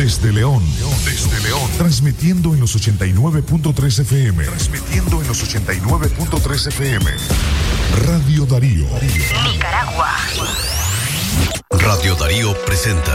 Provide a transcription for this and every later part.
Desde León. Desde León. Transmitiendo en los 89.3 FM. Transmitiendo en los 89.3 FM. Radio Darío. Nicaragua. Radio Darío presenta.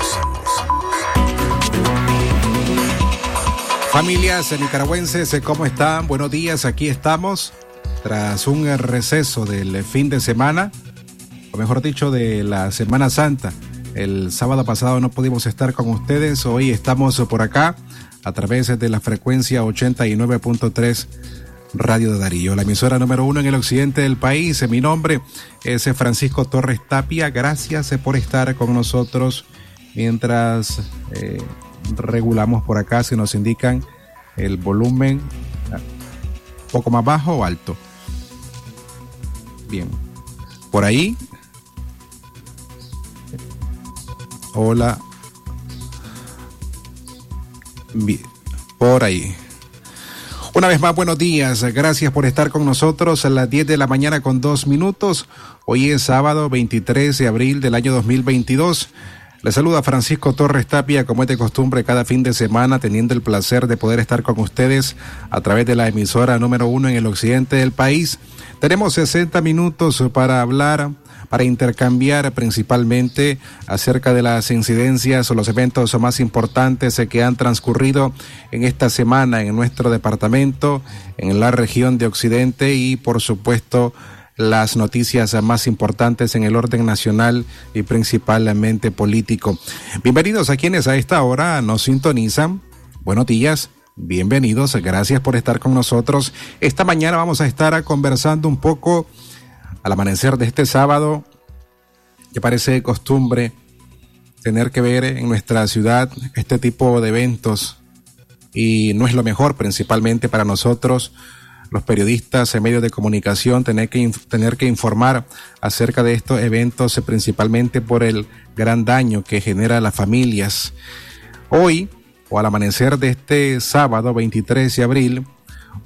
Familias nicaragüenses, ¿cómo están? Buenos días, aquí estamos. Tras un receso del fin de semana, o mejor dicho, de la Semana Santa. El sábado pasado no pudimos estar con ustedes, hoy estamos por acá a través de la frecuencia 89.3 Radio de Darío, la emisora número uno en el occidente del país. Mi nombre es Francisco Torres Tapia. Gracias por estar con nosotros mientras eh, regulamos por acá si nos indican el volumen poco más bajo o alto. Bien. Por ahí. Hola. Por ahí. Una vez más, buenos días. Gracias por estar con nosotros a las 10 de la mañana con dos minutos. Hoy es sábado 23 de abril del año 2022. Le saluda Francisco Torres Tapia, como es de costumbre, cada fin de semana, teniendo el placer de poder estar con ustedes a través de la emisora número uno en el occidente del país. Tenemos 60 minutos para hablar, para intercambiar principalmente acerca de las incidencias o los eventos más importantes que han transcurrido en esta semana en nuestro departamento, en la región de Occidente y, por supuesto, las noticias más importantes en el orden nacional y principalmente político. Bienvenidos a quienes a esta hora nos sintonizan. Buenos días. Bienvenidos, gracias por estar con nosotros. Esta mañana vamos a estar conversando un poco al amanecer de este sábado, que parece costumbre tener que ver en nuestra ciudad este tipo de eventos y no es lo mejor principalmente para nosotros los periodistas en medios de comunicación tener que, tener que informar acerca de estos eventos, eh, principalmente por el gran daño que genera a las familias. Hoy, o al amanecer de este sábado 23 de abril,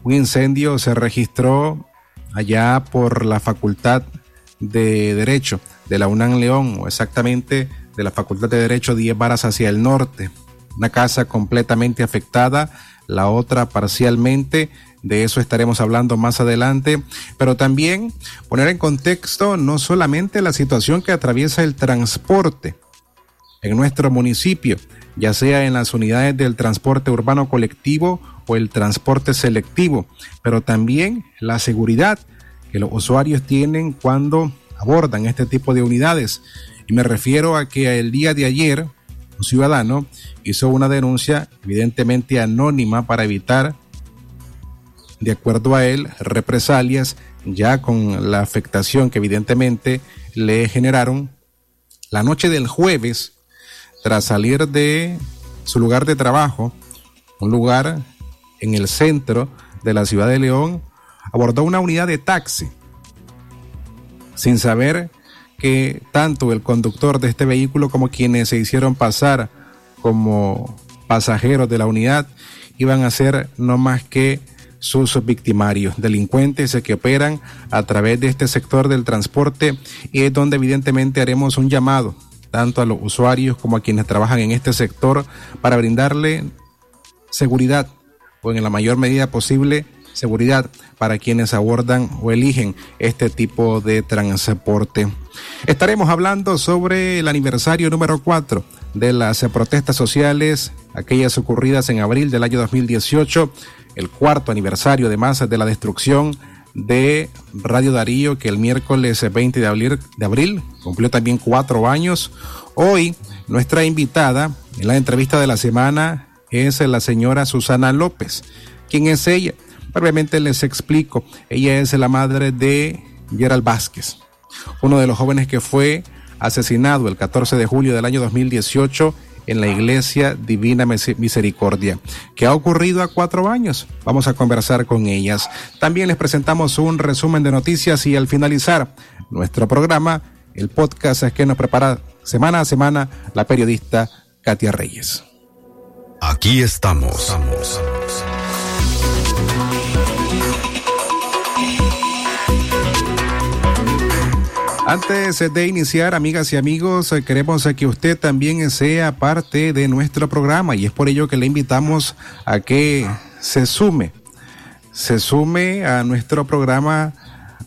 un incendio se registró allá por la Facultad de Derecho de la UNAM León, o exactamente de la Facultad de Derecho 10 Varas hacia el norte. Una casa completamente afectada, la otra parcialmente de eso estaremos hablando más adelante, pero también poner en contexto no solamente la situación que atraviesa el transporte en nuestro municipio, ya sea en las unidades del transporte urbano colectivo o el transporte selectivo, pero también la seguridad que los usuarios tienen cuando abordan este tipo de unidades. Y me refiero a que el día de ayer un ciudadano hizo una denuncia evidentemente anónima para evitar de acuerdo a él, represalias ya con la afectación que evidentemente le generaron la noche del jueves tras salir de su lugar de trabajo, un lugar en el centro de la ciudad de León, abordó una unidad de taxi sin saber que tanto el conductor de este vehículo como quienes se hicieron pasar como pasajeros de la unidad iban a ser no más que sus victimarios, delincuentes que operan a través de este sector del transporte y es donde evidentemente haremos un llamado tanto a los usuarios como a quienes trabajan en este sector para brindarle seguridad o en la mayor medida posible seguridad para quienes abordan o eligen este tipo de transporte. Estaremos hablando sobre el aniversario número 4 de las protestas sociales, aquellas ocurridas en abril del año 2018 el cuarto aniversario además de la destrucción de Radio Darío, que el miércoles 20 de abril, cumplió también cuatro años. Hoy nuestra invitada en la entrevista de la semana es la señora Susana López. ¿Quién es ella? Brevemente les explico. Ella es la madre de Gerald Vázquez, uno de los jóvenes que fue asesinado el 14 de julio del año 2018 en la Iglesia Divina Misericordia, que ha ocurrido a cuatro años. Vamos a conversar con ellas. También les presentamos un resumen de noticias y al finalizar nuestro programa, el podcast que nos prepara semana a semana la periodista Katia Reyes. Aquí estamos. Antes de iniciar, amigas y amigos, queremos que usted también sea parte de nuestro programa y es por ello que le invitamos a que se sume, se sume a nuestro programa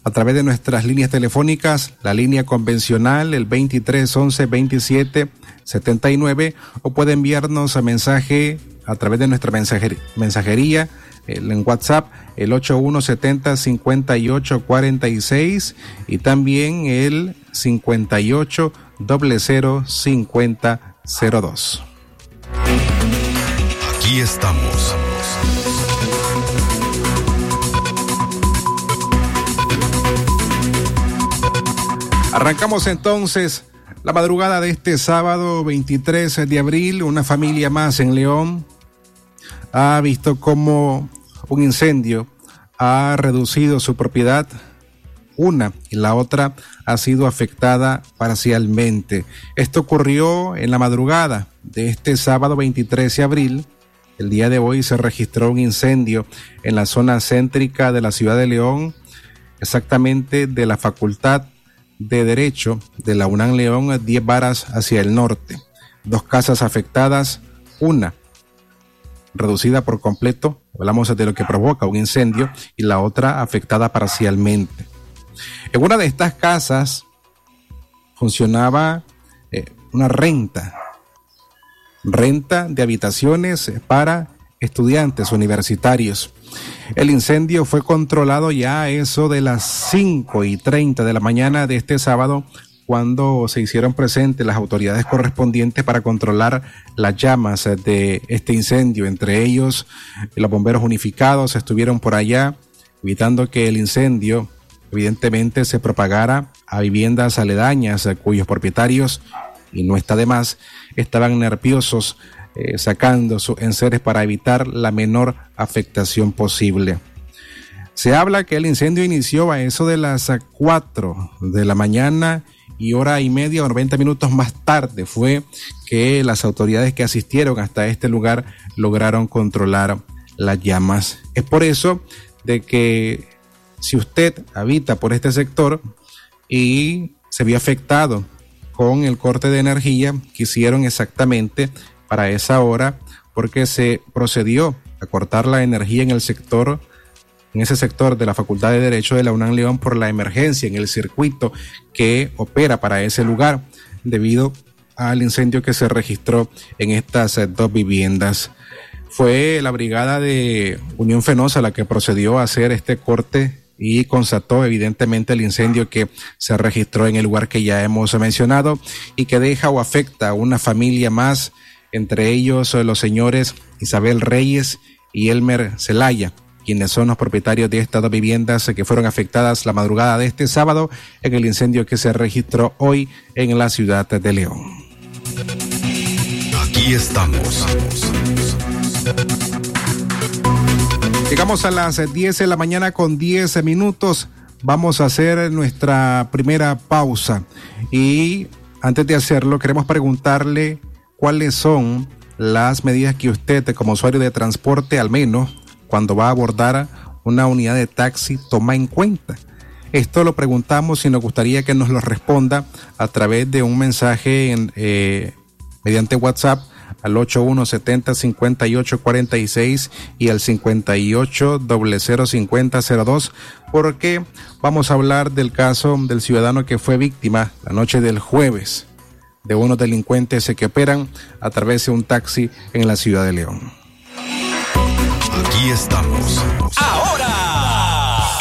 a través de nuestras líneas telefónicas, la línea convencional, el 23 11 27 79, o puede enviarnos a mensaje a través de nuestra mensajería en WhatsApp el 8170 5846 y también el 58 5002. Aquí estamos. Arrancamos entonces la madrugada de este sábado 23 de abril. Una familia más en León ha visto cómo un incendio ha reducido su propiedad, una y la otra ha sido afectada parcialmente. Esto ocurrió en la madrugada de este sábado 23 de abril. El día de hoy se registró un incendio en la zona céntrica de la ciudad de León, exactamente de la Facultad de Derecho de la UNAM León, 10 varas hacia el norte. Dos casas afectadas, una reducida por completo, hablamos de lo que provoca un incendio, y la otra afectada parcialmente. En una de estas casas funcionaba eh, una renta, renta de habitaciones para estudiantes universitarios. El incendio fue controlado ya a eso de las 5 y 30 de la mañana de este sábado cuando se hicieron presentes las autoridades correspondientes para controlar las llamas de este incendio. Entre ellos, los bomberos unificados estuvieron por allá, evitando que el incendio evidentemente se propagara a viviendas aledañas cuyos propietarios, y no está de más, estaban nerviosos eh, sacando sus enseres para evitar la menor afectación posible. Se habla que el incendio inició a eso de las 4 de la mañana y hora y media o 90 minutos más tarde fue que las autoridades que asistieron hasta este lugar lograron controlar las llamas. Es por eso de que si usted habita por este sector y se vio afectado con el corte de energía que hicieron exactamente para esa hora porque se procedió a cortar la energía en el sector en ese sector de la Facultad de Derecho de la UNAM León por la emergencia en el circuito que opera para ese lugar debido al incendio que se registró en estas eh, dos viviendas. Fue la brigada de Unión Fenosa la que procedió a hacer este corte y constató evidentemente el incendio que se registró en el lugar que ya hemos mencionado y que deja o afecta a una familia más, entre ellos eh, los señores Isabel Reyes y Elmer Zelaya quienes son los propietarios de estas dos viviendas que fueron afectadas la madrugada de este sábado en el incendio que se registró hoy en la ciudad de León. Aquí estamos. Llegamos a las 10 de la mañana con 10 minutos. Vamos a hacer nuestra primera pausa. Y antes de hacerlo, queremos preguntarle cuáles son las medidas que usted, como usuario de transporte, al menos cuando va a abordar una unidad de taxi toma en cuenta? Esto lo preguntamos y nos gustaría que nos lo responda a través de un mensaje en, eh, mediante WhatsApp al 8170-5846 y al 58005002 porque vamos a hablar del caso del ciudadano que fue víctima la noche del jueves de unos delincuentes que operan a través de un taxi en la ciudad de León. Aquí estamos. Ahora,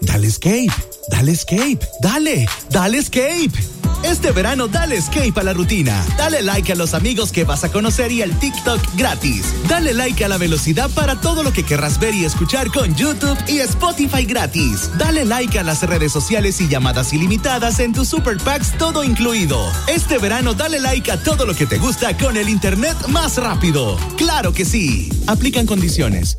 Dale escape, dale escape, dale, dale escape. Este verano dale escape a la rutina. Dale like a los amigos que vas a conocer y al TikTok gratis. Dale like a la velocidad para todo lo que querrás ver y escuchar con YouTube y Spotify gratis. Dale like a las redes sociales y llamadas ilimitadas en tus super packs todo incluido. Este verano dale like a todo lo que te gusta con el internet más rápido. Claro que sí. Aplican condiciones.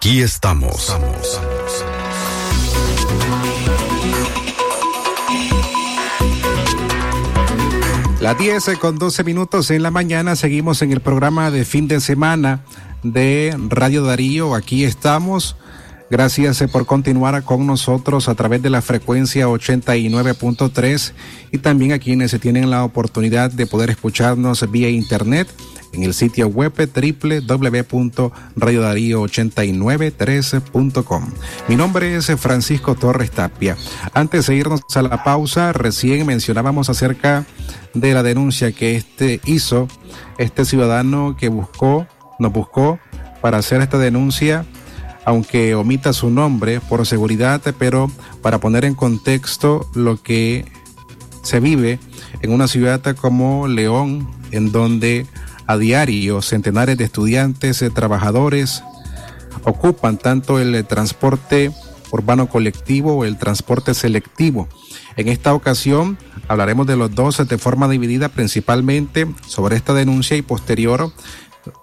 Aquí estamos. Las 10 con 12 minutos en la mañana seguimos en el programa de fin de semana de Radio Darío. Aquí estamos. Gracias eh, por continuar con nosotros a través de la frecuencia 89.3 y también a quienes tienen la oportunidad de poder escucharnos vía internet en el sitio web www.radiodarío8913.com. Mi nombre es Francisco Torres Tapia. Antes de irnos a la pausa, recién mencionábamos acerca de la denuncia que este hizo este ciudadano que buscó, nos buscó para hacer esta denuncia aunque omita su nombre por seguridad, pero para poner en contexto lo que se vive en una ciudad como León, en donde a diario centenares de estudiantes, eh, trabajadores, ocupan tanto el transporte urbano colectivo o el transporte selectivo. En esta ocasión hablaremos de los dos de forma dividida principalmente sobre esta denuncia y posterior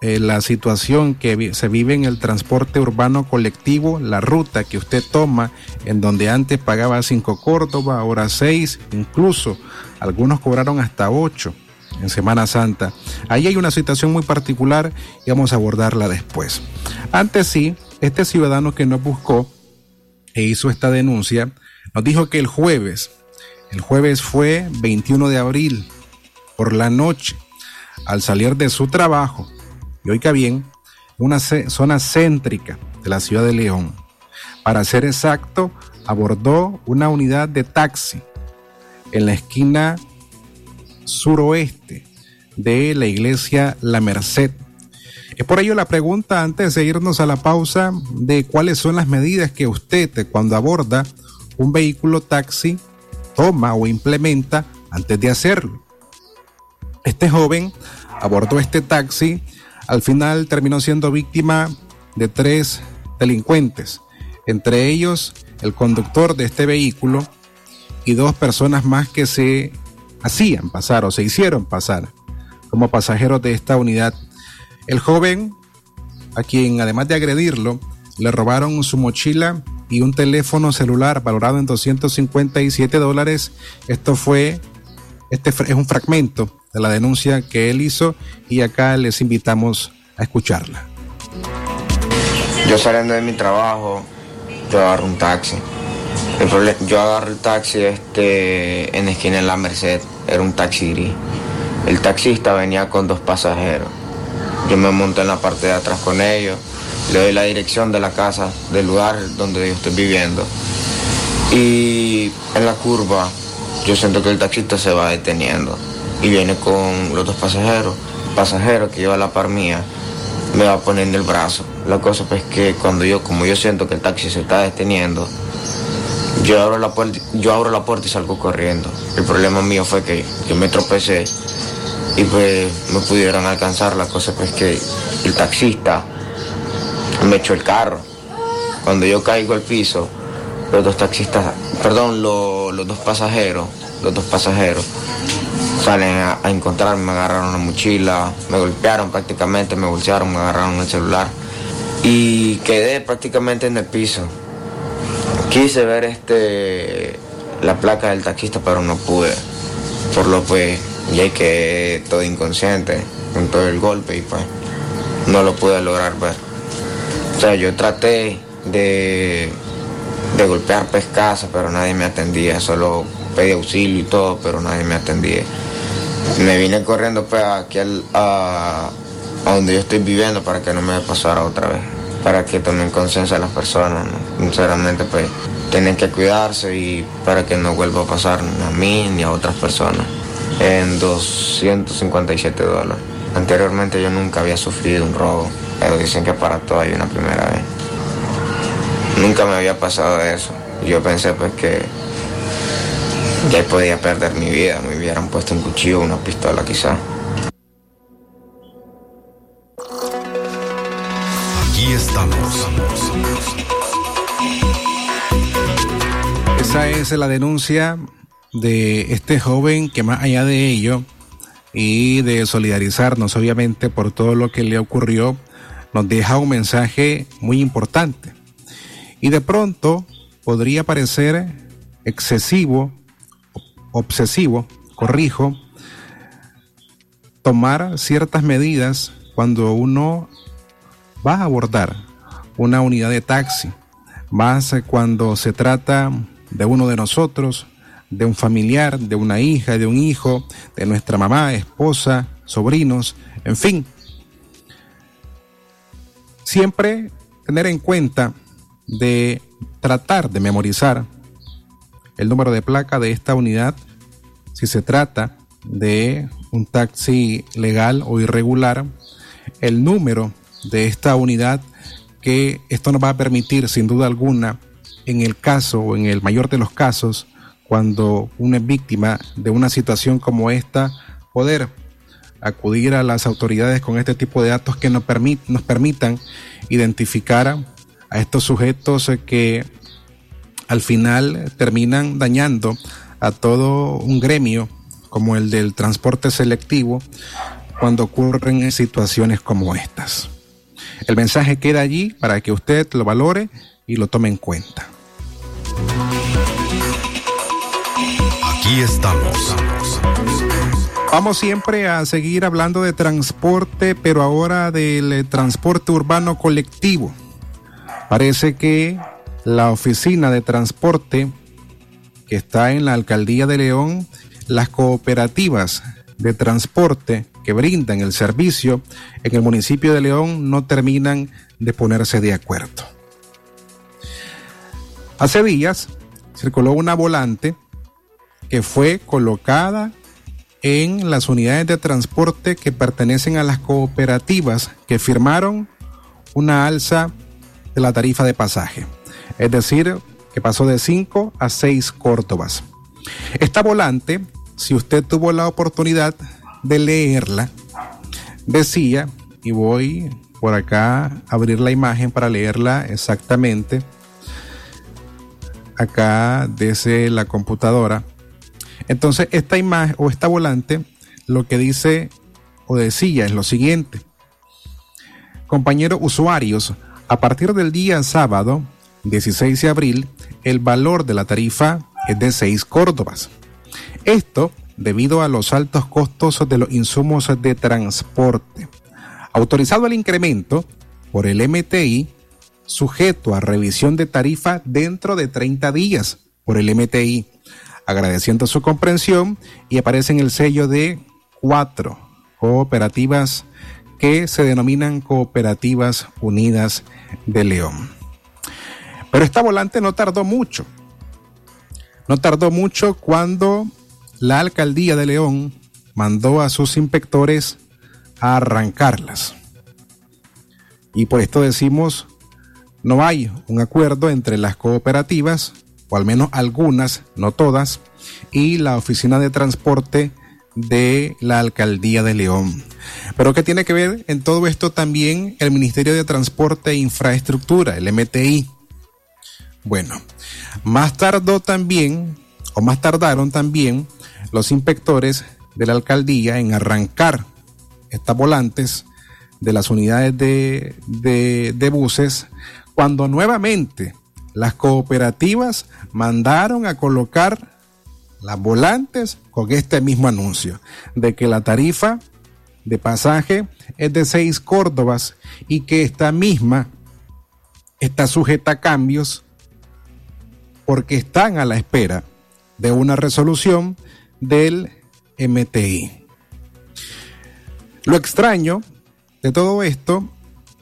eh, la situación que se vive en el transporte urbano colectivo, la ruta que usted toma, en donde antes pagaba cinco Córdoba, ahora seis, incluso algunos cobraron hasta ocho en Semana Santa. Ahí hay una situación muy particular y vamos a abordarla después. Antes sí, este ciudadano que nos buscó e hizo esta denuncia, nos dijo que el jueves, el jueves fue 21 de abril, por la noche, al salir de su trabajo, y oiga bien, una zona céntrica de la ciudad de León. Para ser exacto, abordó una unidad de taxi en la esquina suroeste de la iglesia La Merced. Es por ello la pregunta antes de irnos a la pausa de cuáles son las medidas que usted cuando aborda un vehículo taxi toma o implementa antes de hacerlo. Este joven abordó este taxi al final terminó siendo víctima de tres delincuentes, entre ellos el conductor de este vehículo y dos personas más que se hacían pasar o se hicieron pasar como pasajeros de esta unidad. El joven, a quien además de agredirlo, le robaron su mochila y un teléfono celular valorado en 257 dólares. Esto fue, este es un fragmento de la denuncia que él hizo y acá les invitamos a escucharla. Yo saliendo de mi trabajo, yo agarro un taxi. El yo agarro el taxi este, en esquina de la Merced, era un taxi gris. El taxista venía con dos pasajeros. Yo me monto en la parte de atrás con ellos, le doy la dirección de la casa, del lugar donde yo estoy viviendo. Y en la curva yo siento que el taxista se va deteniendo y viene con los dos pasajeros. El pasajero que lleva la par mía me va poniendo el brazo. La cosa pues que cuando yo, como yo siento que el taxi se está deteniendo, Yo abro la puerta, yo abro la puerta y salgo corriendo. El problema mío fue que yo me tropecé y pues no pudieron alcanzar. La cosa pues que el taxista me echó el carro. Cuando yo caigo al piso, los dos taxistas, perdón, los dos pasajeros, los dos pasajeros salen a, encontrarme, me agarraron la mochila, me golpearon prácticamente, me bolsearon, me agarraron el celular y quedé prácticamente en el piso. Quise ver este la placa del taxista, pero no pude. Por lo pues ya que todo inconsciente con todo el golpe y pues no lo pude lograr ver. O sea, yo traté de, de golpear pescasa, pero nadie me atendía, solo pedí auxilio y todo, pero nadie me atendía. Me vine corriendo pues aquí a, a donde yo estoy viviendo para que no me pasara otra vez, para que tomen conciencia las personas, sinceramente pues tienen que cuidarse y para que no vuelva a pasar a mí ni a otras personas. En 257 dólares. Anteriormente yo nunca había sufrido un robo, pero dicen que para todo hay una primera vez. Nunca me había pasado eso. Yo pensé pues que ya podía perder mi vida, me hubieran puesto un cuchillo una pistola quizá. Aquí estamos. Esa es la denuncia de este joven que más allá de ello y de solidarizarnos obviamente por todo lo que le ocurrió, nos deja un mensaje muy importante. Y de pronto podría parecer excesivo, obsesivo, corrijo, tomar ciertas medidas cuando uno va a abordar una unidad de taxi, más cuando se trata de uno de nosotros, de un familiar, de una hija, de un hijo, de nuestra mamá, esposa, sobrinos, en fin. Siempre tener en cuenta de tratar de memorizar el número de placa de esta unidad si se trata de un taxi legal o irregular, el número de esta unidad que esto nos va a permitir sin duda alguna en el caso o en el mayor de los casos cuando una víctima de una situación como esta, poder acudir a las autoridades con este tipo de datos que nos, nos permitan identificar a estos sujetos que al final terminan dañando a todo un gremio como el del transporte selectivo cuando ocurren situaciones como estas. El mensaje queda allí para que usted lo valore y lo tome en cuenta. Aquí estamos. Vamos siempre a seguir hablando de transporte, pero ahora del eh, transporte urbano colectivo. Parece que la oficina de transporte que está en la alcaldía de León, las cooperativas de transporte que brindan el servicio en el municipio de León no terminan de ponerse de acuerdo. Hace días circuló una volante que fue colocada en las unidades de transporte que pertenecen a las cooperativas que firmaron una alza de la tarifa de pasaje. Es decir, que pasó de 5 a 6 Córdobas. Esta volante, si usted tuvo la oportunidad de leerla, decía, y voy por acá a abrir la imagen para leerla exactamente, acá desde la computadora, entonces, esta imagen o esta volante lo que dice o decía es lo siguiente. Compañeros usuarios, a partir del día sábado 16 de abril, el valor de la tarifa es de 6 córdobas. Esto debido a los altos costos de los insumos de transporte. Autorizado el incremento por el MTI, sujeto a revisión de tarifa dentro de 30 días por el MTI agradeciendo su comprensión y aparece en el sello de cuatro cooperativas que se denominan Cooperativas Unidas de León. Pero esta volante no tardó mucho. No tardó mucho cuando la alcaldía de León mandó a sus inspectores a arrancarlas. Y por esto decimos, no hay un acuerdo entre las cooperativas o al menos algunas, no todas, y la Oficina de Transporte de la Alcaldía de León. Pero ¿qué tiene que ver en todo esto también el Ministerio de Transporte e Infraestructura, el MTI? Bueno, más tardó también, o más tardaron también, los inspectores de la alcaldía en arrancar estas volantes de las unidades de, de, buses cuando nuevamente las cooperativas mandaron a colocar las volantes con este mismo anuncio de que la tarifa de pasaje es de seis córdobas y que esta misma está sujeta a cambios porque están a la espera de una resolución del MTI. Lo extraño de todo esto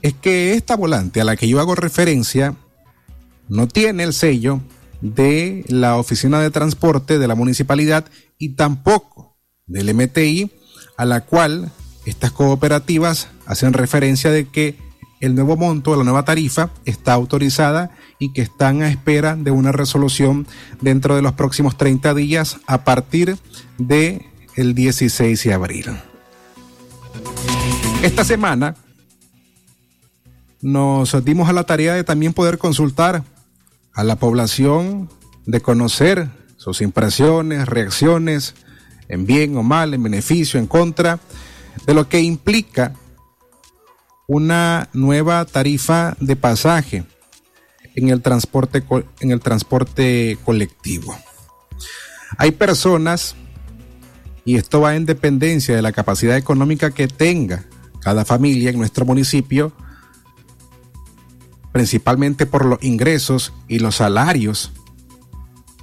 es que esta volante a la que yo hago referencia no tiene el sello de la Oficina de Transporte de la Municipalidad y tampoco del MTI, a la cual estas cooperativas hacen referencia de que el nuevo monto, la nueva tarifa, está autorizada y que están a espera de una resolución dentro de los próximos 30 días a partir de el 16 de abril. Esta semana nos dimos a la tarea de también poder consultar a la población, de conocer sus impresiones, reacciones, en bien o mal, en beneficio, en contra, de lo que implica una nueva tarifa de pasaje en el transporte, en el transporte colectivo. Hay personas, y esto va en dependencia de la capacidad económica que tenga cada familia en nuestro municipio, principalmente por los ingresos y los salarios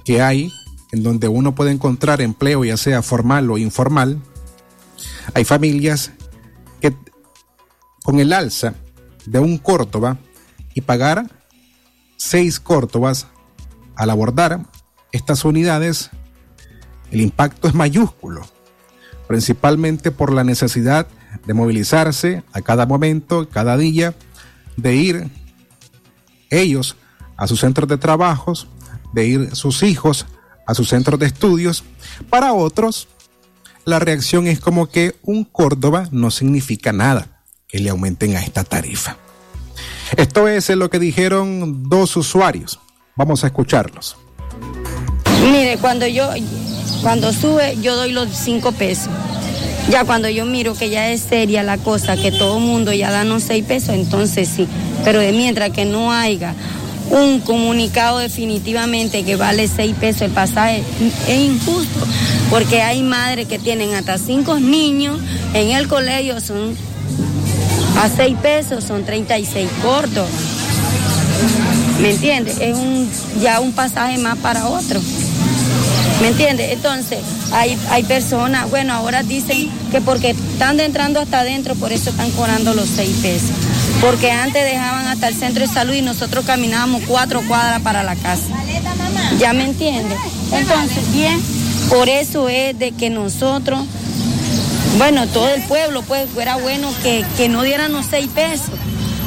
que hay, en donde uno puede encontrar empleo, ya sea formal o informal. Hay familias que con el alza de un Córdoba y pagar seis Córdobas al abordar estas unidades, el impacto es mayúsculo, principalmente por la necesidad de movilizarse a cada momento, cada día, de ir ellos a sus centros de trabajos, de ir sus hijos a sus centros de estudios. Para otros, la reacción es como que un Córdoba no significa nada que le aumenten a esta tarifa. Esto es lo que dijeron dos usuarios. Vamos a escucharlos. Mire, cuando yo, cuando sube, yo doy los cinco pesos. Ya cuando yo miro que ya es seria la cosa, que todo mundo ya da los seis pesos, entonces sí. Pero de mientras que no haya un comunicado definitivamente que vale seis pesos el pasaje, es injusto, porque hay madres que tienen hasta cinco niños en el colegio, son a 6 pesos son 36 cortos. ¿Me entiendes? Es un, ya un pasaje más para otro. ¿Me entiendes? Entonces, hay, hay personas, bueno, ahora dicen que porque están entrando hasta adentro, por eso están cobrando los 6 pesos. Porque antes dejaban hasta el centro de salud y nosotros caminábamos cuatro cuadras para la casa. ¿Ya me entiendes? Entonces, bien, por eso es de que nosotros bueno, todo el pueblo, pues fuera bueno que, no dieran los seis pesos,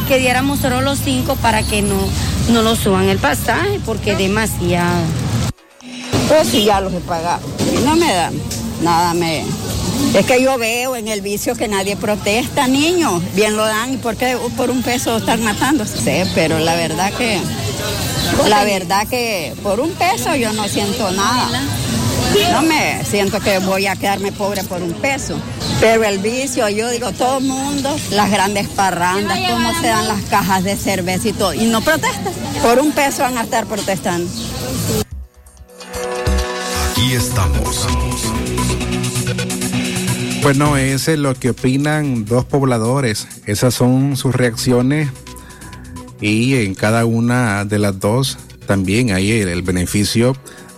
que diéramos solo los cinco para que no, no lo suban el pasaje, porque es demasiado. Pues sí, ya los he pagado. No me dan, nada me... Es que yo veo en el vicio que nadie protesta, niños. Bien lo dan, ¿y por qué por un peso están matando? Sí, pero la verdad que... La verdad que por un peso yo no siento nada. No me siento que voy a quedarme pobre por un peso. Pero el vicio, yo digo, todo el mundo, las grandes parrandas, cómo se dan las cajas de cerveza y todo. Y no protestan. Por un peso van a estar protestando. Aquí estamos. Bueno, ese es lo que opinan dos pobladores. Esas son sus reacciones y en cada una de las dos también hay el beneficio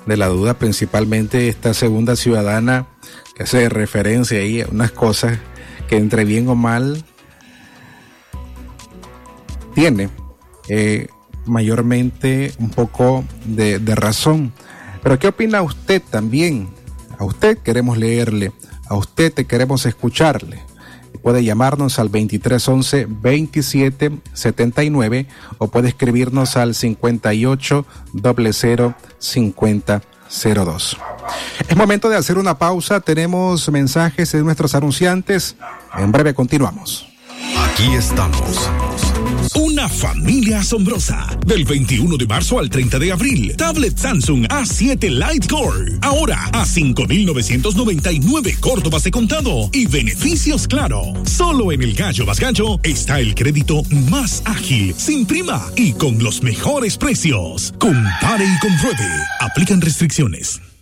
de la duda, principalmente esta segunda ciudadana que hace referencia ahí a unas cosas que entre bien o mal tiene eh, mayormente un poco de, de razón. Pero ¿qué opina usted también? A usted queremos leerle, a usted te queremos escucharle. Puede llamarnos al 2311 2779 o puede escribirnos al 5800 5002. Es momento de hacer una pausa. Tenemos mensajes de nuestros anunciantes. En breve continuamos. Aquí estamos. Una familia asombrosa. Del 21 de marzo al 30 de abril. Tablet Samsung A7 Lite Core. Ahora a 5,999 Córdobas de contado. Y beneficios claro. Solo en el Gallo Más Gallo está el crédito más ágil, sin prima y con los mejores precios. Compare y compruebe. Aplican restricciones.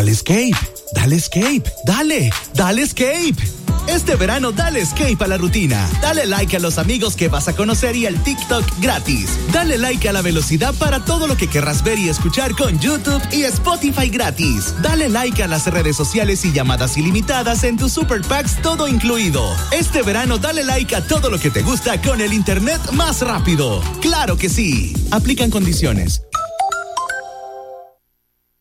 Dale escape, dale escape, dale, dale escape. Este verano dale escape a la rutina. Dale like a los amigos que vas a conocer y al TikTok gratis. Dale like a la velocidad para todo lo que querrás ver y escuchar con YouTube y Spotify gratis. Dale like a las redes sociales y llamadas ilimitadas en tus super packs todo incluido. Este verano dale like a todo lo que te gusta con el internet más rápido. Claro que sí. Aplican condiciones.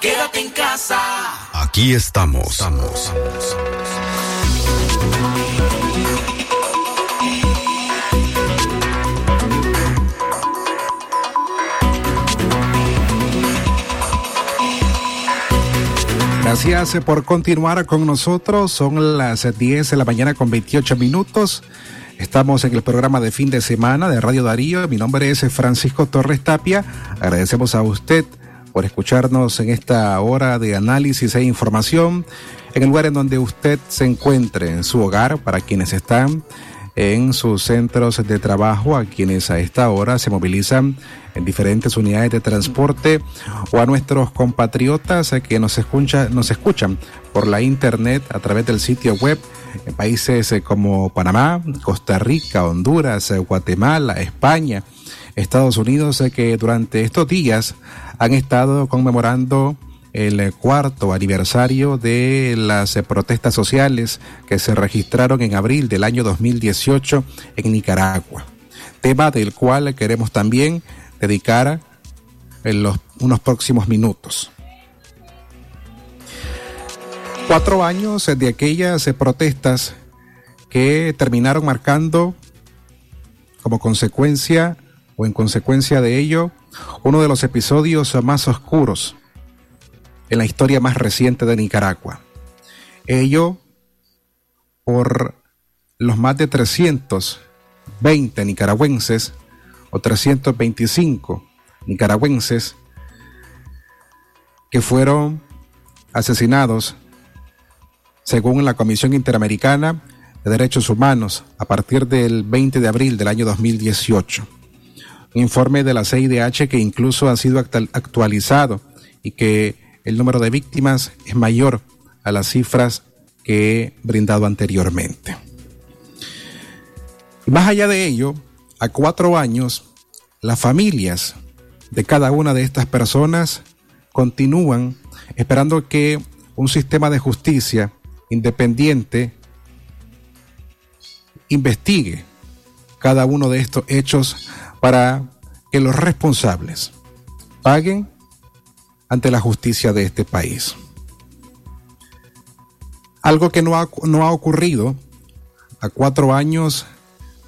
Quédate en casa. Aquí estamos. estamos. Gracias por continuar con nosotros. Son las 10 de la mañana con 28 minutos. Estamos en el programa de fin de semana de Radio Darío. Mi nombre es Francisco Torres Tapia. Agradecemos a usted por escucharnos en esta hora de análisis e información en el lugar en donde usted se encuentre, en su hogar, para quienes están en sus centros de trabajo, a quienes a esta hora se movilizan en diferentes unidades de transporte o a nuestros compatriotas que nos, escucha, nos escuchan por la internet a través del sitio web en países como Panamá, Costa Rica, Honduras, Guatemala, España, Estados Unidos, que durante estos días han estado conmemorando el cuarto aniversario de las protestas sociales que se registraron en abril del año 2018 en Nicaragua. Tema del cual queremos también dedicar en los, unos próximos minutos. Cuatro años de aquellas protestas que terminaron marcando como consecuencia o en consecuencia de ello uno de los episodios más oscuros en la historia más reciente de Nicaragua. Ello por los más de 320 nicaragüenses o 325 nicaragüenses que fueron asesinados según la Comisión Interamericana de Derechos Humanos a partir del 20 de abril del año 2018. Un informe de la CIDH que incluso ha sido actualizado y que el número de víctimas es mayor a las cifras que he brindado anteriormente. Y más allá de ello, a cuatro años, las familias de cada una de estas personas continúan esperando que un sistema de justicia independiente investigue cada uno de estos hechos para que los responsables paguen ante la justicia de este país. Algo que no ha, no ha ocurrido a cuatro años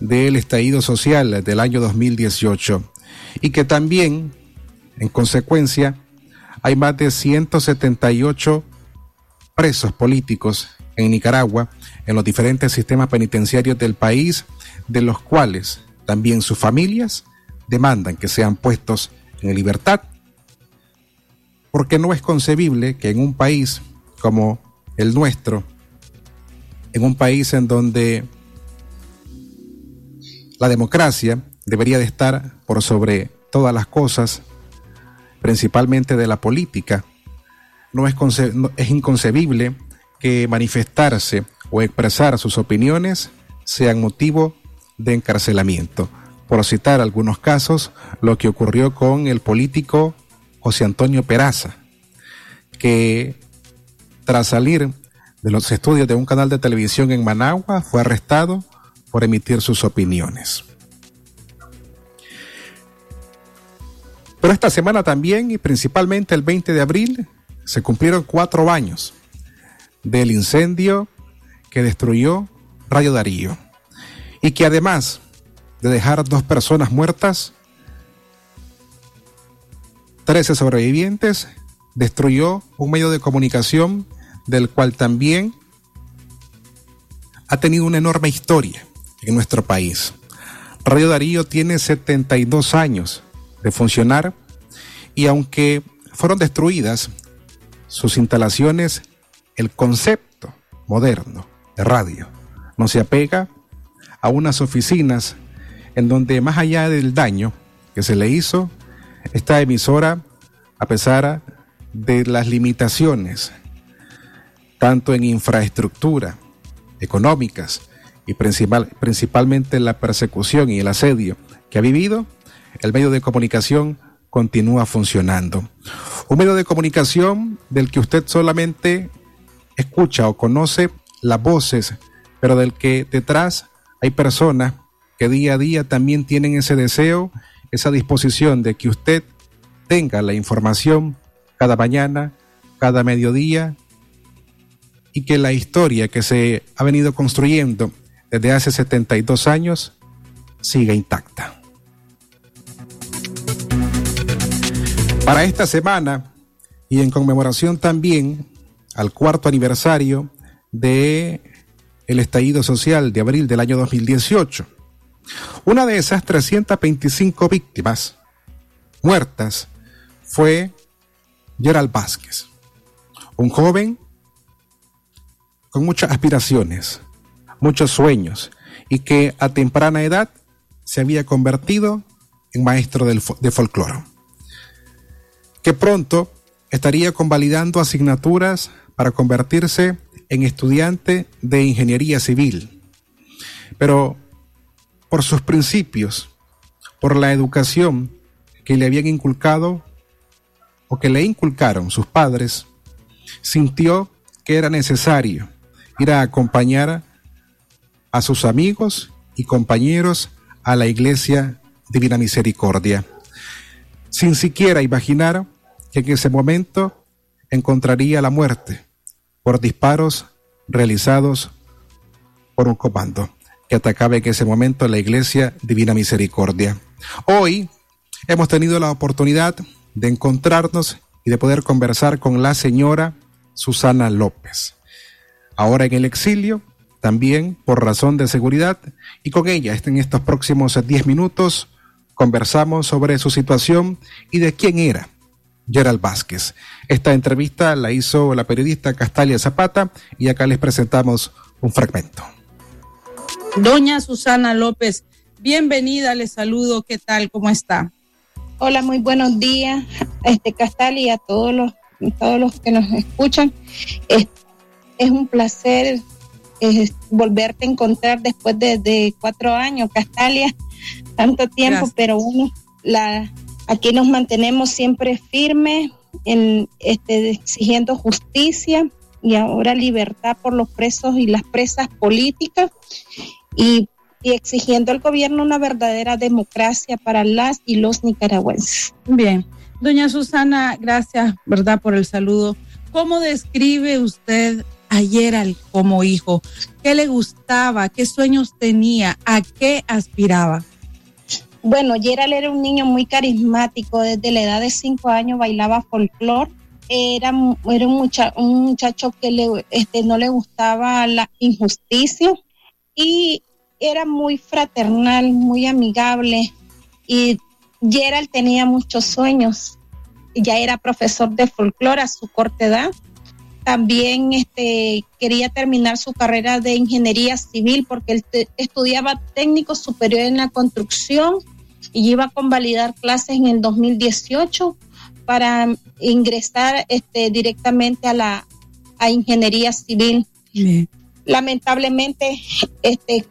del estallido social del año 2018 y que también En consecuencia, hay más de 178 presos políticos en Nicaragua, en los diferentes sistemas penitenciarios del país, de los cuales también sus familias demandan que sean puestos en libertad, porque no es concebible que en un país como el nuestro, en un país en donde la democracia debería de estar por sobre todas las cosas, principalmente de la política, no es, es inconcebible que manifestarse o expresar sus opiniones sean motivo de encarcelamiento. Por citar algunos casos, lo que ocurrió con el político José Antonio Peraza, que tras salir de los estudios de un canal de televisión en Managua fue arrestado por emitir sus opiniones. Pero esta semana también, y principalmente el 20 de abril, se cumplieron cuatro años del incendio que destruyó Radio Darío y que además de dejar dos personas muertas, 13 sobrevivientes, destruyó un medio de comunicación del cual también ha tenido una enorme historia en nuestro país. Radio Darío tiene 72 años de funcionar y aunque fueron destruidas sus instalaciones, el concepto moderno de radio no se apega a unas oficinas en donde más allá del daño que se le hizo, esta emisora, a pesar de las limitaciones, tanto en infraestructura, económicas y principal, principalmente la persecución y el asedio que ha vivido, el medio de comunicación continúa funcionando. Un medio de comunicación del que usted solamente escucha o conoce las voces, pero del que detrás hay personas que día a día también tienen ese deseo, esa disposición de que usted tenga la información cada mañana, cada mediodía, y que la historia que se ha venido construyendo desde hace 72 años siga intacta. Para esta semana y en conmemoración también al cuarto aniversario de el estallido social de abril del año 2018. Una de esas 325 víctimas muertas fue Gerald Vázquez, un joven con muchas aspiraciones, muchos sueños y que a temprana edad se había convertido en maestro de folclore que pronto estaría convalidando asignaturas para convertirse en estudiante de ingeniería civil. Pero por sus principios, por la educación que le habían inculcado o que le inculcaron sus padres, sintió que era necesario ir a acompañar a sus amigos y compañeros a la iglesia Divina Misericordia sin siquiera imaginar que en ese momento encontraría la muerte por disparos realizados por un comando que atacaba en ese momento la iglesia Divina Misericordia. Hoy hemos tenido la oportunidad de encontrarnos y de poder conversar con la señora Susana López. Ahora en el exilio, también por razón de seguridad, y con ella en estos próximos 10 minutos conversamos sobre su situación y de quién era Gerald Vázquez. Esta entrevista la hizo la periodista Castalia Zapata y acá les presentamos un fragmento. Doña Susana López, bienvenida, les saludo, ¿qué tal? ¿Cómo está? Hola, muy buenos días, este Castalia y a todos los, todos los que nos escuchan. Es, un placer volverte a encontrar después de, de cuatro años, Castalia tanto tiempo, pero uno, la, aquí nos mantenemos siempre firmes en este, exigiendo justicia y ahora libertad por los presos y las presas políticas y, y, exigiendo al gobierno una verdadera democracia para las y los nicaragüenses. Bien, doña Susana, gracias, ¿verdad?, por el saludo. ¿Cómo describe usted ayer al, como hijo? ¿Qué le gustaba? ¿Qué sueños tenía? ¿A qué aspiraba? Bueno, Gerald era un niño muy carismático, desde la edad de cinco años bailaba folclore. Era, era un, mucha, un muchacho que le, este, no le gustaba la injusticia y era muy fraternal, muy amigable. Y Gerald tenía muchos sueños. Ya era profesor de folclore a su corta edad. También este, quería terminar su carrera de ingeniería civil porque él estudiaba técnico superior en la construcción y iba a convalidar clases en el 2018 para ingresar este, directamente a la a ingeniería civil. Lamentablemente, este,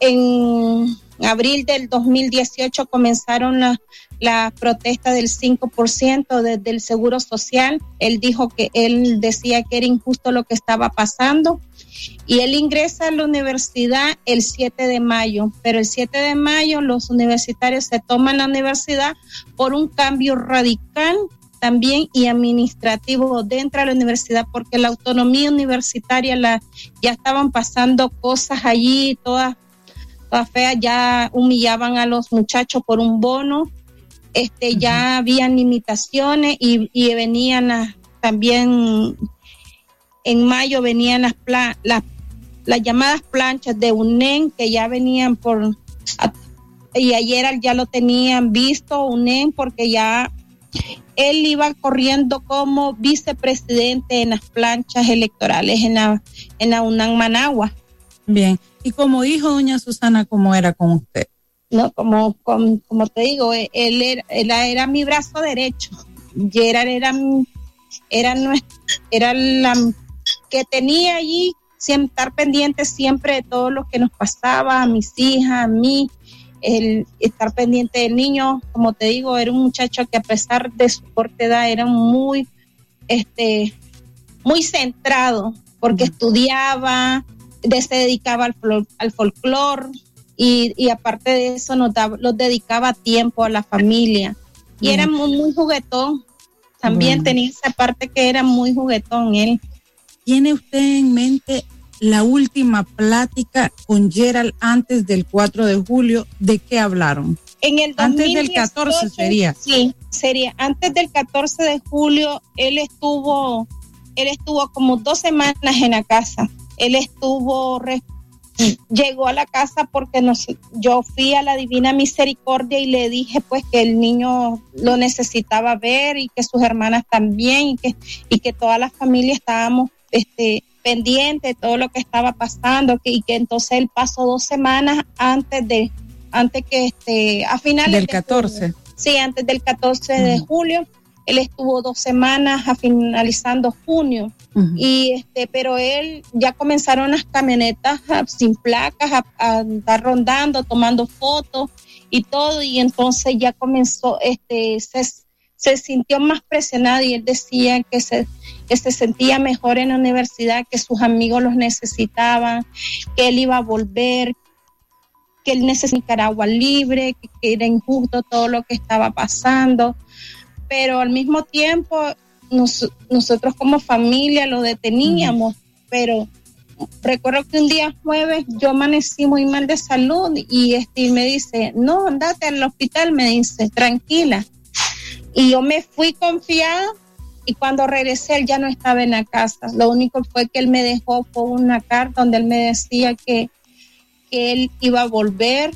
en abril del 2018 comenzaron las la protesta del 5% desde el Seguro Social. Él dijo que él decía que era injusto lo que estaba pasando y él ingresa a la universidad el 7 de mayo, pero el 7 de mayo los universitarios se toman la universidad por un cambio radical también y administrativo dentro de la universidad porque la autonomía universitaria la ya estaban pasando cosas allí todas todas feas ya humillaban a los muchachos por un bono este ya habían limitaciones y, y venían también en mayo venían las, las, las llamadas planchas de UNEN que ya venían por y ayer ya lo tenían visto UNEN porque ya él iba corriendo como vicepresidente en las planchas electorales en la en la UNAM Managua. Bien, y como hijo doña Susana, ¿cómo era con usted? No, como, como, como te digo, él era, él era mi brazo derecho. Gerard era, era, era la que tenía allí siempre estar pendiente siempre de todo lo que nos pasaba, a mis hijas, a mí, el estar pendiente del niño, como te digo, era un muchacho que a pesar de su corta edad era muy, este, muy centrado, porque estudiaba, se dedicaba al, al folclore y, y, aparte de eso nos, daba, dedicaba tiempo a la familia. Y era muy, muy juguetón. También tenía esa parte que era muy juguetón él. ¿Tiene usted en mente la última plática con Gerald antes del 4 de julio? ¿De qué hablaron? En el antes del 14 sería. Sí, sería. Antes del 14 de julio, él estuvo, él estuvo como dos semanas en la casa. Él estuvo, llegó a la casa porque nos, yo fui a la Divina Misericordia y le dije pues que el niño lo necesitaba ver y que sus hermanas también y que, y que toda la familia estábamos este, pendiente de todo lo que estaba pasando y que entonces él pasó dos semanas antes de, antes que este, a finales del 14. sí, antes del 14 de julio. Él estuvo dos semanas a finalizando junio. Y este, pero él ya comenzaron las camionetas sin placas a, a, andar rondando, tomando fotos y todo. Y entonces ya comenzó, este, se, se sintió más presionado y él decía que se que se sentía mejor en la universidad, que sus amigos los necesitaban, que él iba a volver, que él necesitaba Nicaragua libre, que, era injusto todo lo que estaba pasando, pero al mismo tiempo nosotros como familia lo deteníamos, pero recuerdo que un día jueves yo amanecí muy mal de salud y este me dice, no, andate al hospital, me dice, tranquila. Y yo me fui confiada y cuando regresé él ya no estaba en la casa. Lo único fue que él me dejó con una carta donde él me decía que, que él iba a volver,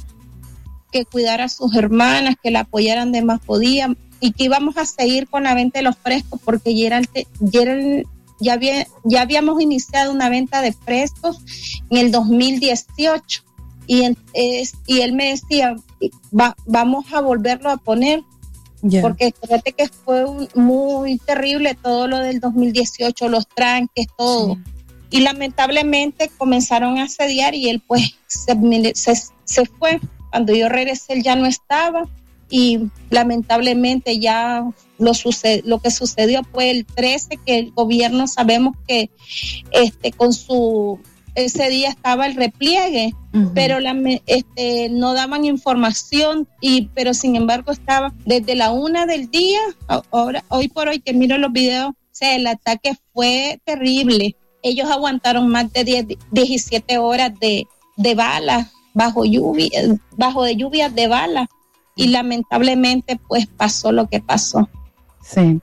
que cuidara a sus hermanas, que la apoyaran de más podía y que íbamos a seguir con la venta de los frescos porque ya, ya, había, ya habíamos iniciado una venta de frescos en el 2018 y, y él me decía, vamos a volverlo a poner porque fíjate que fue muy terrible todo lo del 2018, los tranques, todo. Y lamentablemente comenzaron a asediar y él pues se, se, fue. Cuando yo regresé él ya no estaba y lamentablemente ya lo, sucede, lo que sucedió fue el 13 que el gobierno sabemos que este con su ese día estaba el repliegue, pero la, este, no daban información, y, pero sin embargo estaba desde la una del día, ahora, hoy por hoy que miro los videos, o sea, el ataque fue terrible. Ellos aguantaron más de 10, 17 horas de, de balas bajo lluvia, bajo de lluvias de bala y lamentablemente pues pasó lo que pasó. Sí.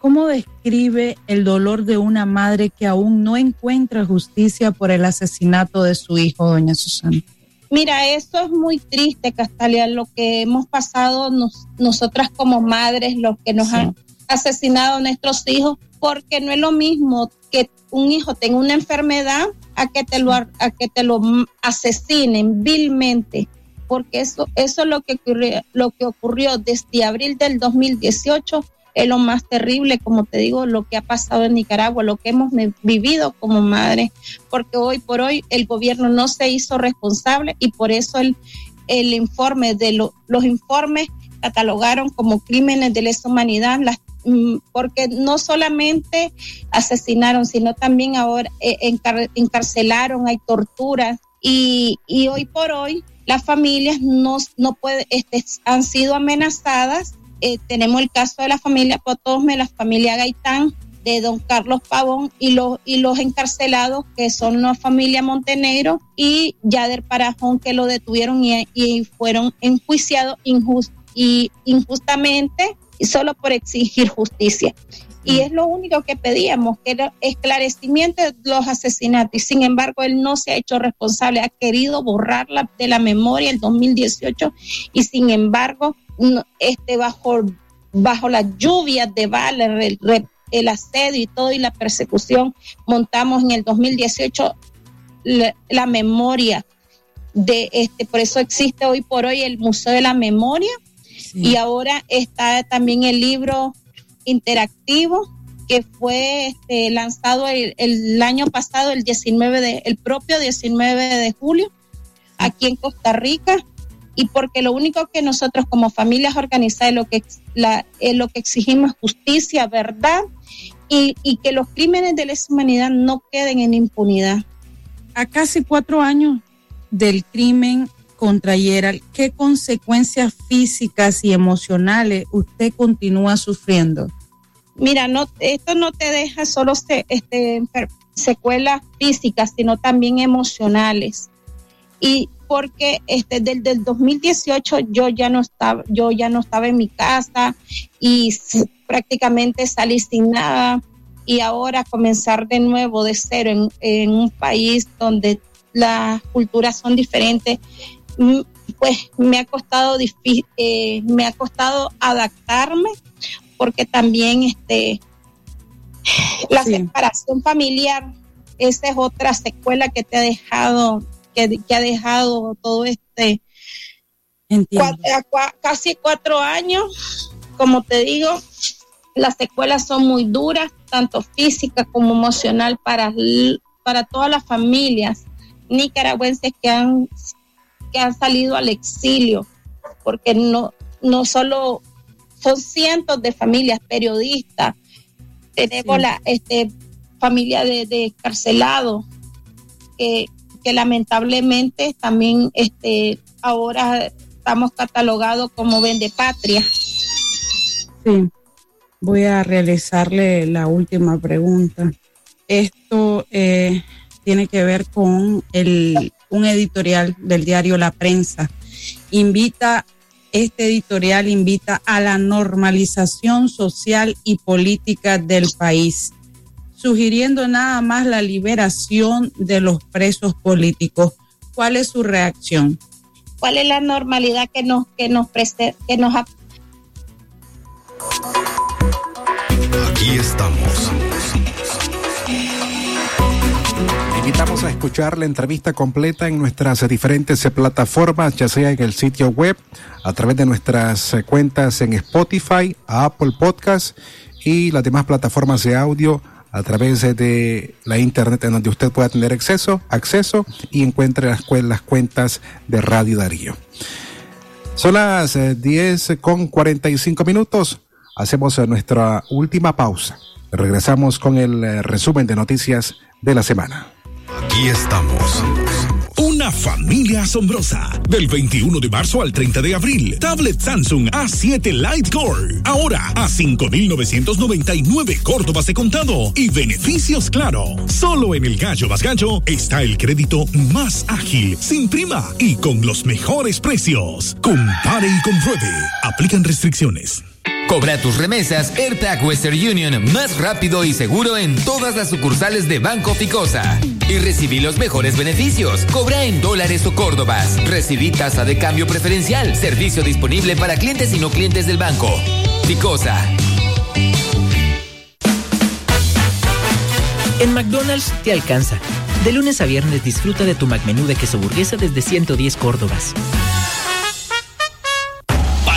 ¿Cómo describe el dolor de una madre que aún no encuentra justicia por el asesinato de su hijo, doña Susana? Mira, eso es muy triste, Castalia, lo que hemos pasado nosotras como madres, los que nos han asesinado a nuestros hijos, porque no es lo mismo que un hijo tenga una enfermedad a que te lo, a que te lo asesinen vilmente, porque eso, eso es lo que, ocurrió, lo que ocurrió desde abril del 2018 es lo más terrible, como te digo, lo que ha pasado en Nicaragua, lo que hemos vivido como madre, porque hoy por hoy el gobierno no se hizo responsable y por eso el, el informe de los informes catalogaron como crímenes de lesa humanidad mm, porque no solamente asesinaron, sino también ahora eh, encarcelaron, hay torturas y, y, hoy por hoy las familias no, no puede, este, han sido amenazadas. Eh, tenemos el caso de la familia Potosme, la familia Gaitán, de don Carlos Pavón y los, y los encarcelados que son la familia Montenegro y Yader Parajón que lo detuvieron y, y fueron enjuiciados injust, y injustamente y solo por exigir justicia. Y es lo único que pedíamos, que era esclarecimiento de los asesinatos. Y sin embargo, él no se ha hecho responsable, ha querido borrarla de la memoria el 2018 y sin embargo este, bajo, bajo las lluvias de balas, el, asedio y todo y la persecución, montamos en el 2018 la, memoria de este, por eso existe hoy por hoy el Museo de la Memoria y ahora está también el libro interactivo que fue este, lanzado el, el, año pasado, el 19 de, el propio 19 de julio, aquí en Costa Rica, y porque lo único que nosotros como familias organizadas lo que, la, lo que exigimos es justicia, verdad y, y, que los crímenes de lesa humanidad no queden en impunidad. A casi cuatro años del crimen contra Yeral, ¿qué consecuencias físicas y emocionales usted continúa sufriendo? Mira, no, esto no te deja solo este, secuelas físicas, sino también emocionales. Y porque este, desde el 2018 yo ya no estaba, yo ya no estaba en mi casa y prácticamente salí sin nada y ahora comenzar de nuevo de cero en, un país donde las culturas son diferentes, pues me ha costado eh, me ha costado adaptarme porque también este la separación familiar esa es otra secuela que te ha dejado que, ha dejado todo este casi cuatro años, como te digo, las secuelas son muy duras, tanto física como emocional para, para todas las familias nicaragüenses que han, que han salido al exilio, porque no, no solo son cientos de familias periodistas, tenemos la este, familia de, de carcelados que, que lamentablemente también este, ahora estamos catalogados como vende patria. Sí, voy a realizarle la última pregunta. Esto eh, tiene que ver con el, un editorial del diario La Prensa. Invita, este editorial invita a la normalización social y política del país sugiriendo nada más la liberación de los presos políticos. ¿Cuál es su reacción? ¿Cuál es la normalidad que nos que nos preste, que nos Aquí estamos. Invitamos a escuchar la entrevista completa en nuestras diferentes plataformas, ya sea en el sitio web, a través de nuestras cuentas en Spotify, Apple Podcast y las demás plataformas de audio a través de la internet en donde usted pueda tener acceso, acceso y encuentre las, las cuentas de Radio Darío. Son las 10 eh, con 45 minutos. Hacemos eh, nuestra última pausa. Regresamos con el eh, resumen de noticias de la semana. Aquí estamos Una familia asombrosa. Del 21 de marzo al 30 de abril. Tablet Samsung A7 Lite Core. Ahora a 5,999 Córdobas de contado. Y beneficios claro. Solo en el Gallo Más Gallo está el crédito más ágil, sin prima y con los mejores precios. Compare y compruebe. Aplican restricciones. Cobra tus remesas AirTag Western Union más rápido y seguro en todas las sucursales de Banco Ficosa. Y recibí los mejores beneficios. Cobra en dólares o córdobas. Recibí tasa de cambio preferencial. Servicio disponible para clientes y no clientes del banco. Ficosa. En McDonald's te alcanza. De lunes a viernes disfruta de tu McMenú de queso burguesa desde 110 córdobas.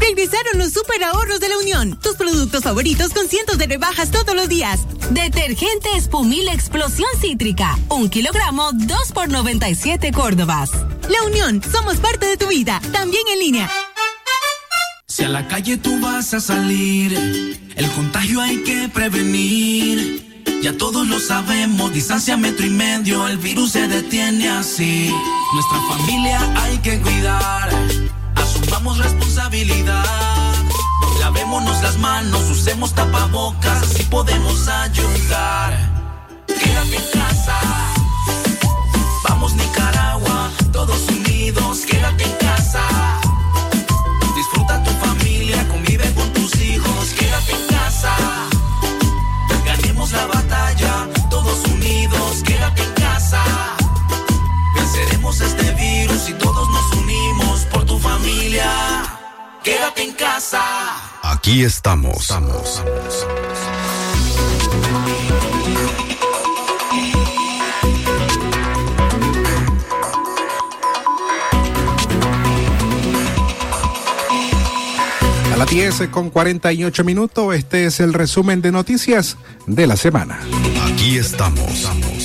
Regresaron los super ahorros de la Unión. Tus productos favoritos con cientos de rebajas todos los días. Detergente Espumil Explosión Cítrica. Un kilogramo, 2 por 97 Córdobas. La Unión, somos parte de tu vida. También en línea. Si a la calle tú vas a salir, el contagio hay que prevenir. Ya todos lo sabemos, distancia metro y medio, el virus se detiene así. Nuestra familia hay que cuidar asumamos responsabilidad. Lavémonos las manos, usemos tapabocas, así podemos ayudar. Quédate en casa. Vamos Nicaragua, todos unidos, quédate en casa. Disfruta tu familia, convive con tus hijos, quédate en casa. Ganemos la batalla, todos unidos, quédate en casa. Venceremos este Quédate en casa. Aquí estamos. estamos. A las 10 con 48 minutos, este es el resumen de noticias de la semana. Aquí estamos. estamos.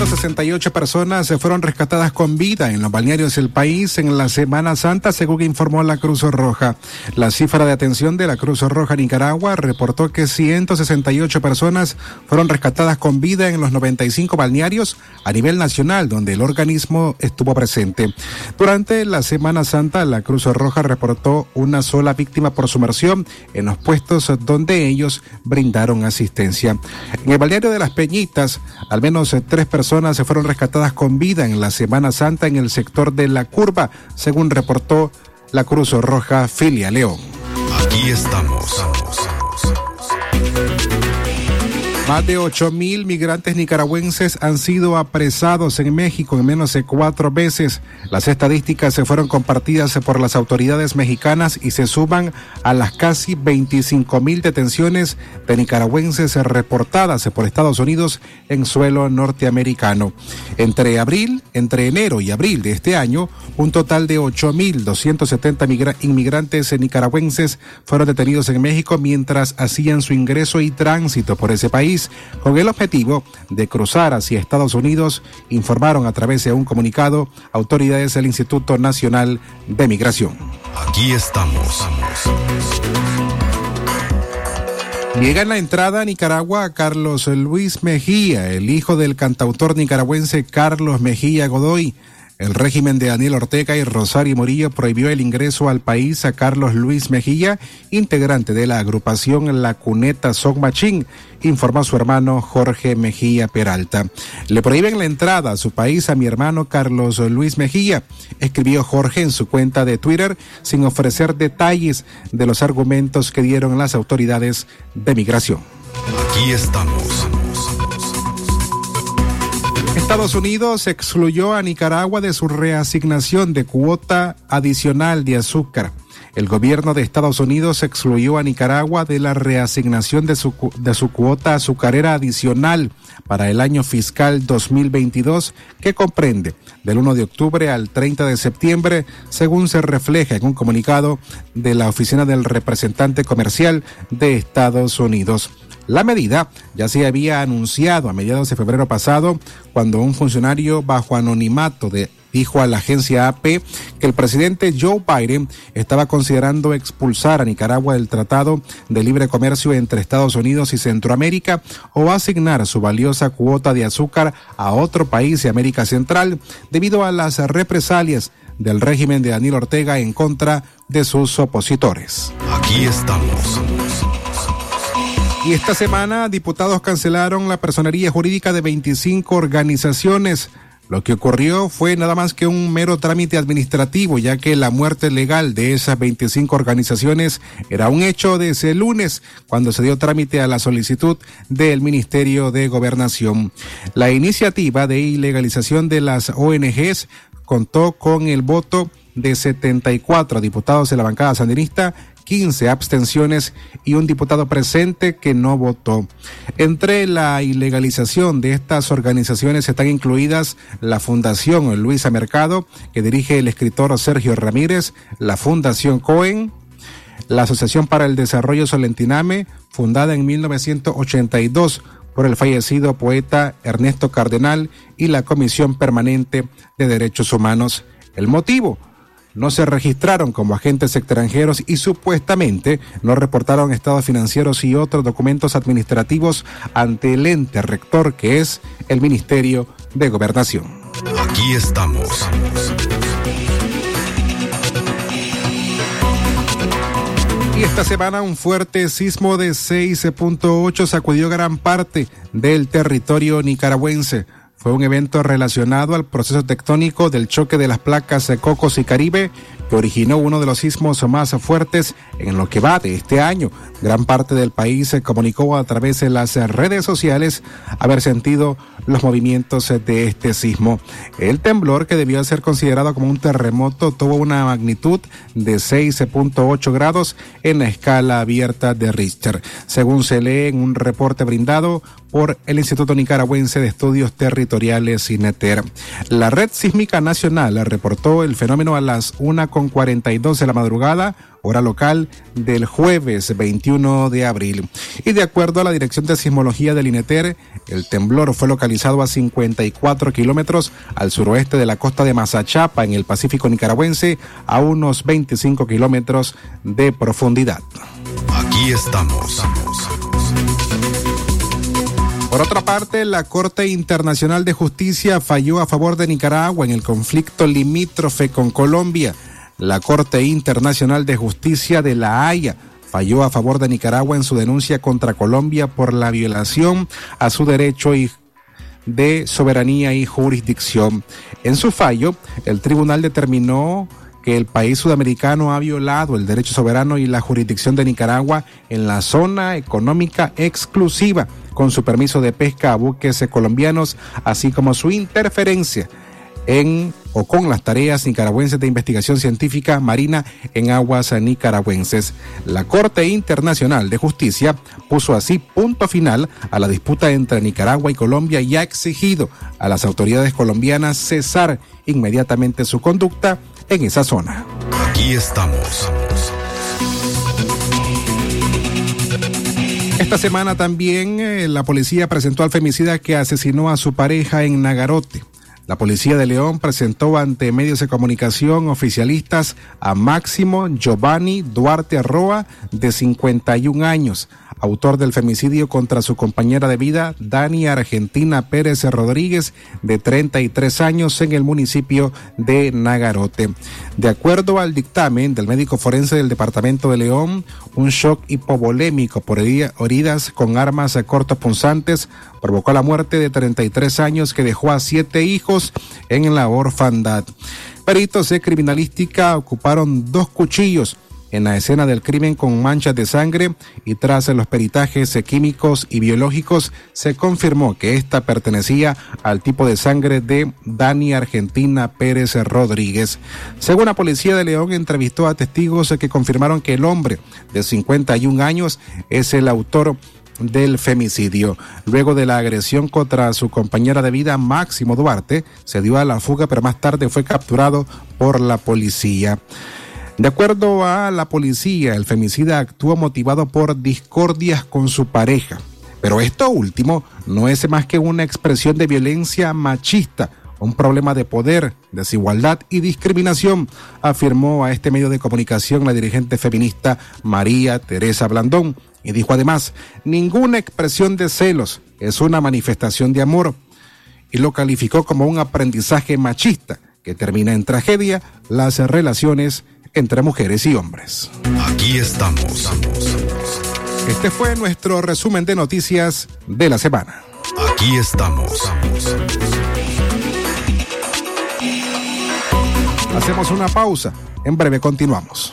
168 personas se fueron rescatadas con vida en los balnearios del país en la Semana Santa, según informó la Cruz Roja. La cifra de atención de la Cruz Roja Nicaragua reportó que 168 personas fueron rescatadas con vida en los 95 balnearios a nivel nacional, donde el organismo estuvo presente. Durante la Semana Santa, la Cruz Roja reportó una sola víctima por sumersión en los puestos donde ellos brindaron asistencia. En el balneario de las Peñitas, al menos tres personas se fueron rescatadas con vida en la Semana Santa en el sector de La Curva, según reportó la Cruz Roja Filia León. Aquí estamos. Más de ocho mil migrantes nicaragüenses han sido apresados en México en menos de cuatro veces. Las estadísticas se fueron compartidas por las autoridades mexicanas y se suman a las casi 25 mil detenciones de nicaragüenses reportadas por Estados Unidos en suelo norteamericano. Entre abril, entre enero y abril de este año, un total de ocho mil 270 inmigrantes nicaragüenses fueron detenidos en México mientras hacían su ingreso y tránsito por ese país con el objetivo de cruzar hacia Estados Unidos, informaron a través de un comunicado autoridades del Instituto Nacional de Migración. Aquí estamos. Llega en la entrada a Nicaragua a Carlos Luis Mejía, el hijo del cantautor nicaragüense Carlos Mejía Godoy. El régimen de Daniel Ortega y Rosario Murillo prohibió el ingreso al país a Carlos Luis Mejía, integrante de la agrupación La Cuneta Son Machín, informó su hermano Jorge Mejía Peralta. Le prohíben la entrada a su país a mi hermano Carlos Luis Mejía, escribió Jorge en su cuenta de Twitter sin ofrecer detalles de los argumentos que dieron las autoridades de migración. Aquí estamos. Estados Unidos excluyó a Nicaragua de su reasignación de cuota adicional de azúcar. El gobierno de Estados Unidos excluyó a Nicaragua de la reasignación de su, de cuota azucarera adicional para el año fiscal 2022, que comprende del 1 de octubre al 30 de septiembre, según se refleja en un comunicado de la Oficina del Representante Comercial de Estados Unidos. La medida ya se había anunciado a mediados de febrero pasado cuando un funcionario bajo anonimato dijo a la agencia AP que el presidente Joe Biden estaba considerando expulsar a Nicaragua del Tratado de Libre Comercio entre Estados Unidos y Centroamérica o asignar su valiosa cuota de azúcar a otro país de América Central debido a las represalias del régimen de Daniel Ortega en contra de sus opositores. Aquí estamos. Y esta semana diputados cancelaron la personería jurídica de 25 organizaciones. Lo que ocurrió fue nada más que un mero trámite administrativo, ya que la muerte legal de esas 25 organizaciones era un hecho de ese lunes, cuando se dio trámite a la solicitud del Ministerio de Gobernación. La iniciativa de ilegalización de las ONGs contó con el voto de 74 diputados de la bancada sandinista 15 abstenciones y un diputado presente que no votó. Entre la ilegalización de estas organizaciones están incluidas la Fundación Luisa Mercado, que dirige el escritor Sergio Ramírez, la Fundación Cohen, la Asociación para el Desarrollo Solentiname, fundada en 1982 por el fallecido poeta Ernesto Cardenal y la Comisión Permanente de Derechos Humanos. El motivo, no se registraron como agentes extranjeros y supuestamente no reportaron estados financieros y otros documentos administrativos ante el ente rector que es el Ministerio de Gobernación. Aquí estamos. Y esta semana un fuerte sismo de 6.8 sacudió gran parte del territorio nicaragüense fue un evento relacionado al proceso tectónico del choque de las placas de Cocos y Caribe que originó uno de los sismos más fuertes en lo que va de este año. Gran parte del país se comunicó a través de las redes sociales haber sentido los movimientos de este sismo. El temblor, que debió ser considerado como un terremoto, tuvo una magnitud de 6.8 grados en la escala abierta de Richter, según se lee en un reporte brindado por el Instituto Nicaragüense de Estudios Territoriales INETER. La Red Sísmica Nacional reportó el fenómeno a las 1.42 de la madrugada hora local del jueves 21 de abril. Y de acuerdo a la Dirección de Sismología del INETER, el temblor fue localizado a 54 kilómetros al suroeste de la costa de Mazachapa, en el Pacífico nicaragüense, a unos 25 kilómetros de profundidad. Aquí estamos. Por otra parte, la Corte Internacional de Justicia falló a favor de Nicaragua en el conflicto limítrofe con Colombia. La Corte Internacional de Justicia de La Haya falló a favor de Nicaragua en su denuncia contra Colombia por la violación a su derecho de soberanía y jurisdicción. En su fallo, el tribunal determinó que el país sudamericano ha violado el derecho soberano y la jurisdicción de Nicaragua en la zona económica exclusiva con su permiso de pesca a buques colombianos, así como su interferencia en o con las tareas nicaragüenses de investigación científica marina en aguas nicaragüenses. La Corte Internacional de Justicia puso así punto final a la disputa entre Nicaragua y Colombia y ha exigido a las autoridades colombianas cesar inmediatamente su conducta en esa zona. Aquí estamos. Esta semana también eh, la policía presentó al femicida que asesinó a su pareja en Nagarote. La policía de León presentó ante medios de comunicación oficialistas a Máximo Giovanni Duarte Arroa, de 51 años, autor del femicidio contra su compañera de vida, Dani Argentina Pérez Rodríguez, de 33 años, en el municipio de Nagarote. De acuerdo al dictamen del médico forense del Departamento de León, un shock hipovolémico por heridas con armas cortopunzantes provocó la muerte de 33 años que dejó a siete hijos en la orfandad. Peritos de criminalística ocuparon dos cuchillos en la escena del crimen con manchas de sangre y tras los peritajes químicos y biológicos se confirmó que esta pertenecía al tipo de sangre de Dani Argentina Pérez Rodríguez. Según la policía de León entrevistó a testigos que confirmaron que el hombre de 51 años es el autor del femicidio. Luego de la agresión contra su compañera de vida, Máximo Duarte, se dio a la fuga, pero más tarde fue capturado por la policía. De acuerdo a la policía, el femicida actuó motivado por discordias con su pareja. Pero esto último no es más que una expresión de violencia machista, un problema de poder, desigualdad y discriminación, afirmó a este medio de comunicación la dirigente feminista María Teresa Blandón, y dijo además, ninguna expresión de celos es una manifestación de amor, y lo calificó como un aprendizaje machista que termina en tragedia las relaciones entre mujeres y hombres. Aquí estamos. Este fue nuestro resumen de noticias de la semana. Aquí estamos. Hacemos una pausa. En breve continuamos.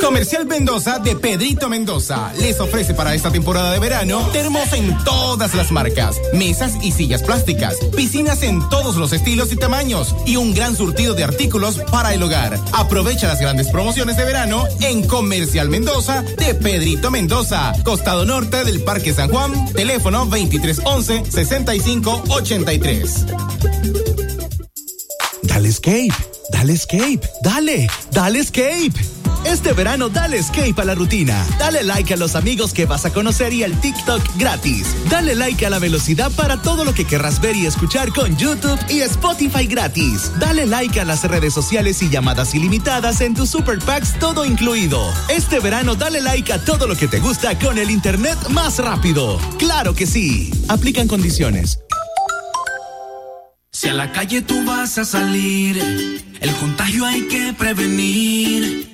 Comercial Mendoza de Pedrito Mendoza les ofrece para esta temporada de verano termos en todas las marcas, mesas y sillas plásticas, piscinas en todos los estilos y tamaños y un gran surtido de artículos para el hogar. Aprovecha las grandes promociones de verano en Comercial Mendoza de Pedrito Mendoza, costado norte del Parque San Juan, teléfono 2311 6583. Dale escape, dale escape, dale, dale escape. Este verano dale escape a la rutina. Dale like a los amigos que vas a conocer y al TikTok gratis. Dale like a la velocidad para todo lo que querrás ver y escuchar con YouTube y Spotify gratis. Dale like a las redes sociales y llamadas ilimitadas en tus Super Packs todo incluido. Este verano dale like a todo lo que te gusta con el internet más rápido. Claro que sí. Aplican condiciones. Si a la calle tú vas a salir, el contagio hay que prevenir.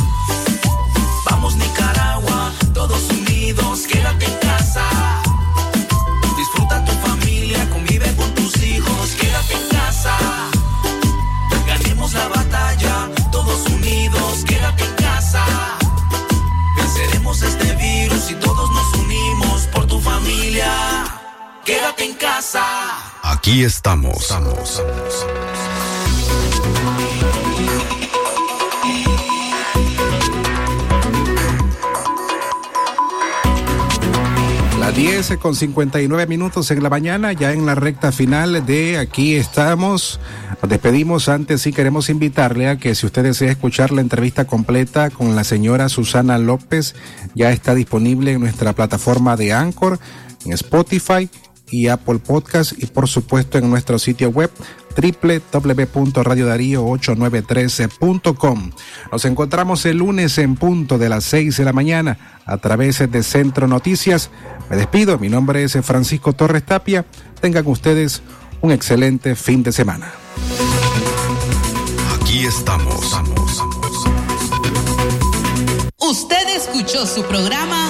Aquí estamos. Las 10 con 59 minutos en la mañana, ya en la recta final de aquí estamos. Nos despedimos antes y queremos invitarle a que si usted desea escuchar la entrevista completa con la señora Susana López, ya está disponible en nuestra plataforma de Anchor, en Spotify y Apple Podcast y por supuesto en nuestro sitio web www.radiodarío8913.com. Nos encontramos el lunes en punto de las 6 de la mañana a través de Centro Noticias. Me despido, mi nombre es Francisco Torres Tapia. Tengan ustedes un excelente fin de semana. Aquí estamos. Usted escuchó su programa